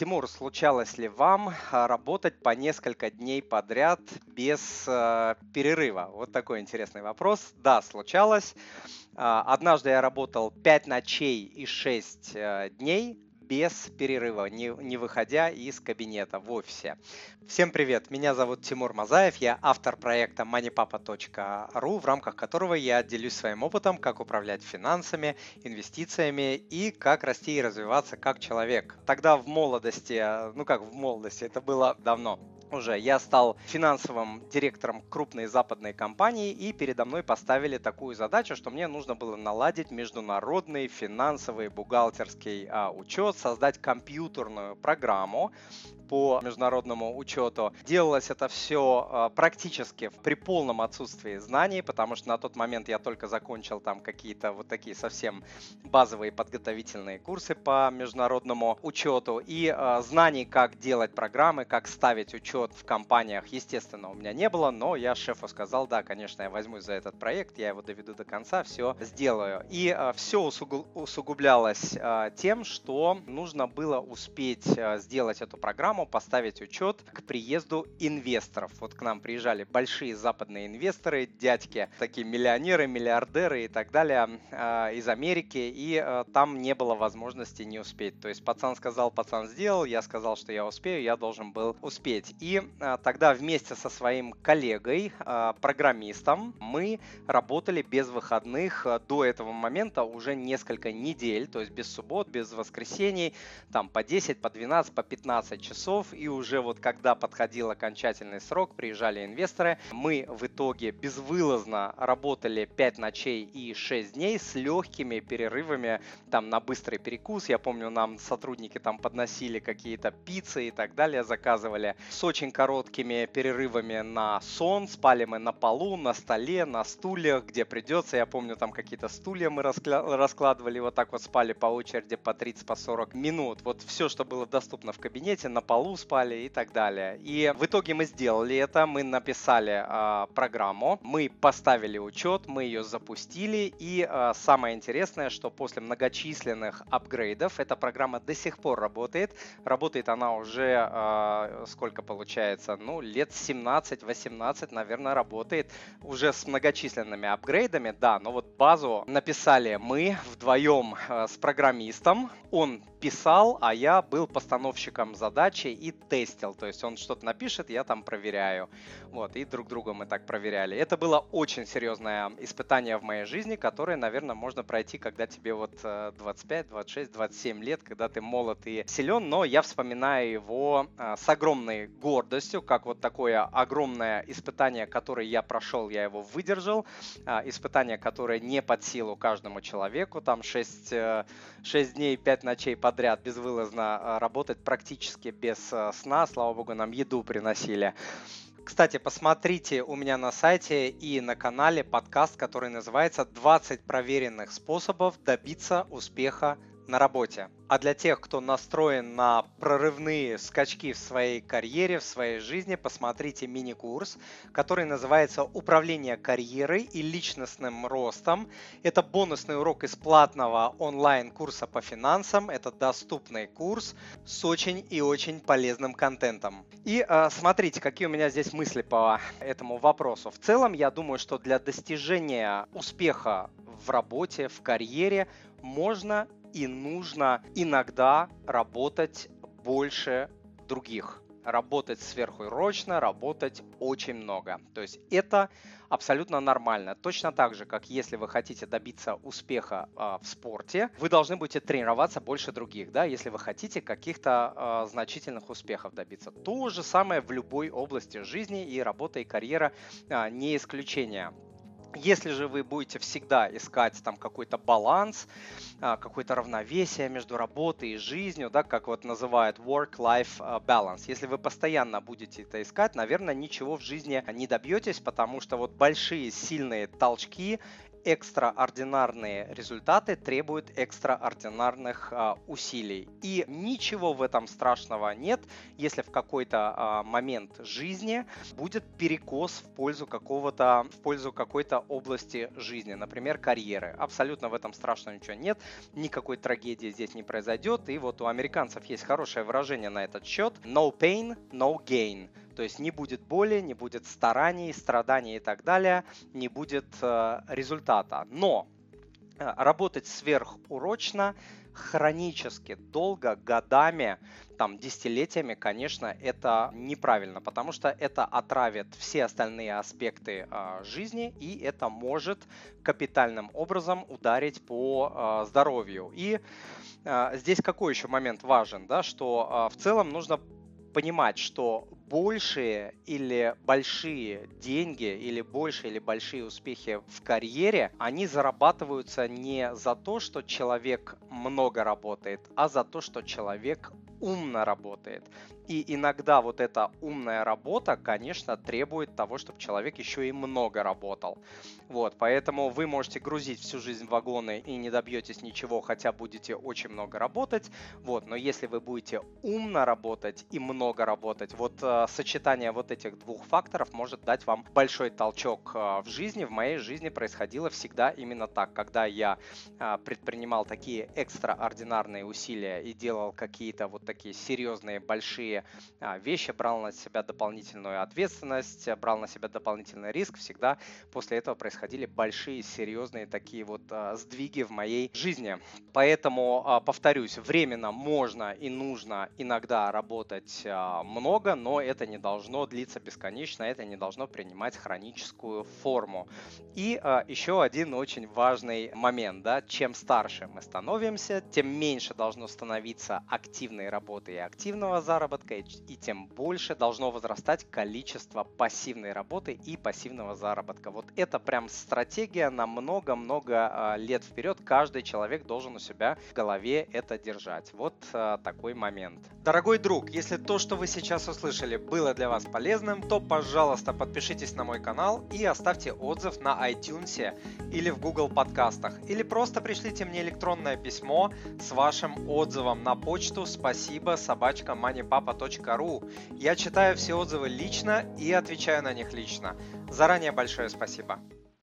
Тимур, случалось ли вам а, работать по несколько дней подряд без э, перерыва? Вот такой интересный вопрос. Да, случалось. А, однажды я работал 5 ночей и 6 э, дней без перерыва, не, не выходя из кабинета в офисе. Всем привет, меня зовут Тимур Мазаев, я автор проекта moneypapa.ru, в рамках которого я делюсь своим опытом, как управлять финансами, инвестициями и как расти и развиваться как человек. Тогда в молодости, ну как в молодости, это было давно, уже я стал финансовым директором крупной западной компании, и передо мной поставили такую задачу, что мне нужно было наладить международный финансовый бухгалтерский а, учет, создать компьютерную программу, по международному учету. Делалось это все а, практически при полном отсутствии знаний, потому что на тот момент я только закончил там какие-то вот такие совсем базовые подготовительные курсы по международному учету. И э, знаний, как делать программы, как ставить учет в компаниях, естественно, у меня не было, но я шефу сказал, да, конечно, я возьмусь за этот проект, я его доведу до конца, все сделаю. И э, все усугублялось тем, что нужно было успеть сделать эту программу программу поставить учет к приезду инвесторов. Вот к нам приезжали большие западные инвесторы, дядьки, такие миллионеры, миллиардеры и так далее э, из Америки, и э, там не было возможности не успеть. То есть пацан сказал, пацан сделал, я сказал, что я успею, я должен был успеть. И э, тогда вместе со своим коллегой, э, программистом, мы работали без выходных до этого момента уже несколько недель, то есть без суббот, без воскресений, там по 10, по 12, по 15 часов часов, и уже вот когда подходил окончательный срок, приезжали инвесторы. Мы в итоге безвылазно работали 5 ночей и 6 дней с легкими перерывами там на быстрый перекус. Я помню, нам сотрудники там подносили какие-то пиццы и так далее, заказывали с очень короткими перерывами на сон. Спали мы на полу, на столе, на стульях, где придется. Я помню, там какие-то стулья мы раскладывали, вот так вот спали по очереди по 30-40 по минут. Вот все, что было доступно в кабинете, на полу полу спали и так далее. И в итоге мы сделали это, мы написали э, программу, мы поставили учет, мы ее запустили, и э, самое интересное, что после многочисленных апгрейдов эта программа до сих пор работает. Работает она уже, э, сколько получается, ну, лет 17-18, наверное, работает уже с многочисленными апгрейдами, да, но вот базу написали мы вдвоем э, с программистом, он писал, а я был постановщиком задачи и тестил. То есть он что-то напишет, я там проверяю. Вот, и друг друга мы так проверяли. Это было очень серьезное испытание в моей жизни, которое, наверное, можно пройти, когда тебе вот 25, 26, 27 лет, когда ты молод и силен, но я вспоминаю его э, с огромной гордостью, как вот такое огромное испытание, которое я прошел, я его выдержал. Э, испытание, которое не под силу каждому человеку, там 6, 6 дней, 5 ночей подряд безвылазно работать практически без Э, сна. Слава богу, нам еду приносили. Кстати, посмотрите у меня на сайте и на канале подкаст, который называется «20 проверенных способов добиться успеха на работе. А для тех, кто настроен на прорывные скачки в своей карьере, в своей жизни, посмотрите мини-курс, который называется «Управление карьерой и личностным ростом». Это бонусный урок из платного онлайн-курса по финансам. Это доступный курс с очень и очень полезным контентом. И э, смотрите, какие у меня здесь мысли по этому вопросу. В целом, я думаю, что для достижения успеха в работе, в карьере можно и нужно иногда работать больше других. Работать сверхурочно, работать очень много. То есть это абсолютно нормально. Точно так же, как если вы хотите добиться успеха э, в спорте, вы должны будете тренироваться больше других, да, если вы хотите каких-то э, значительных успехов добиться. То же самое в любой области жизни и работа и карьера э, не исключение. Если же вы будете всегда искать там какой-то баланс, а, какое-то равновесие между работой и жизнью, да, как вот называют work-life а, balance, если вы постоянно будете это искать, наверное, ничего в жизни не добьетесь, потому что вот большие сильные толчки экстраординарные результаты требуют экстраординарных а, усилий. И ничего в этом страшного нет, если в какой-то а, момент жизни будет перекос в пользу какого-то, в пользу какой-то области жизни, например, карьеры. Абсолютно в этом страшного ничего нет, никакой трагедии здесь не произойдет. И вот у американцев есть хорошее выражение на этот счет: no pain, no gain. То есть не будет боли, не будет стараний, страданий и так далее, не будет э, результата. Но э, работать сверхурочно, хронически, долго, годами, там, десятилетиями, конечно, это неправильно, потому что это отравит все остальные аспекты э, жизни, и это может капитальным образом ударить по э, здоровью. И э, здесь какой еще момент важен, да, что э, в целом нужно понимать, что большие или большие деньги или большие или большие успехи в карьере, они зарабатываются не за то, что человек много работает, а за то, что человек умно работает. И иногда вот эта умная работа, конечно, требует того, чтобы человек еще и много работал. Вот, поэтому вы можете грузить всю жизнь вагоны и не добьетесь ничего, хотя будете очень много работать. Вот, но если вы будете умно работать и много работать, вот э, сочетание вот этих двух факторов может дать вам большой толчок э, в жизни. В моей жизни происходило всегда именно так, когда я э, предпринимал такие экстраординарные усилия и делал какие-то вот такие серьезные большие а, вещи, брал на себя дополнительную ответственность, брал на себя дополнительный риск, всегда после этого происходили большие, серьезные такие вот а, сдвиги в моей жизни. Поэтому, а, повторюсь, временно можно и нужно иногда работать много, но это не должно длиться бесконечно, это не должно принимать хроническую форму. И еще один очень важный момент, да, чем старше мы становимся, тем меньше должно становиться активной работы и активного заработка, и тем больше должно возрастать количество пассивной работы и пассивного заработка. Вот это прям стратегия на много-много а, лет вперед. Каждый человек должен у себя в голове это держать. Вот а, такой момент. Дорогой друг, если то, что вы сейчас услышали, было для вас полезным, то, пожалуйста, подпишитесь на мой канал и оставьте отзыв на iTunes или в Google подкастах. Или просто пришлите мне электронное письмо с вашим отзывом на почту спасибо собачка moneypapa ру. Я читаю все отзывы лично и отвечаю на них лично. Заранее большое спасибо.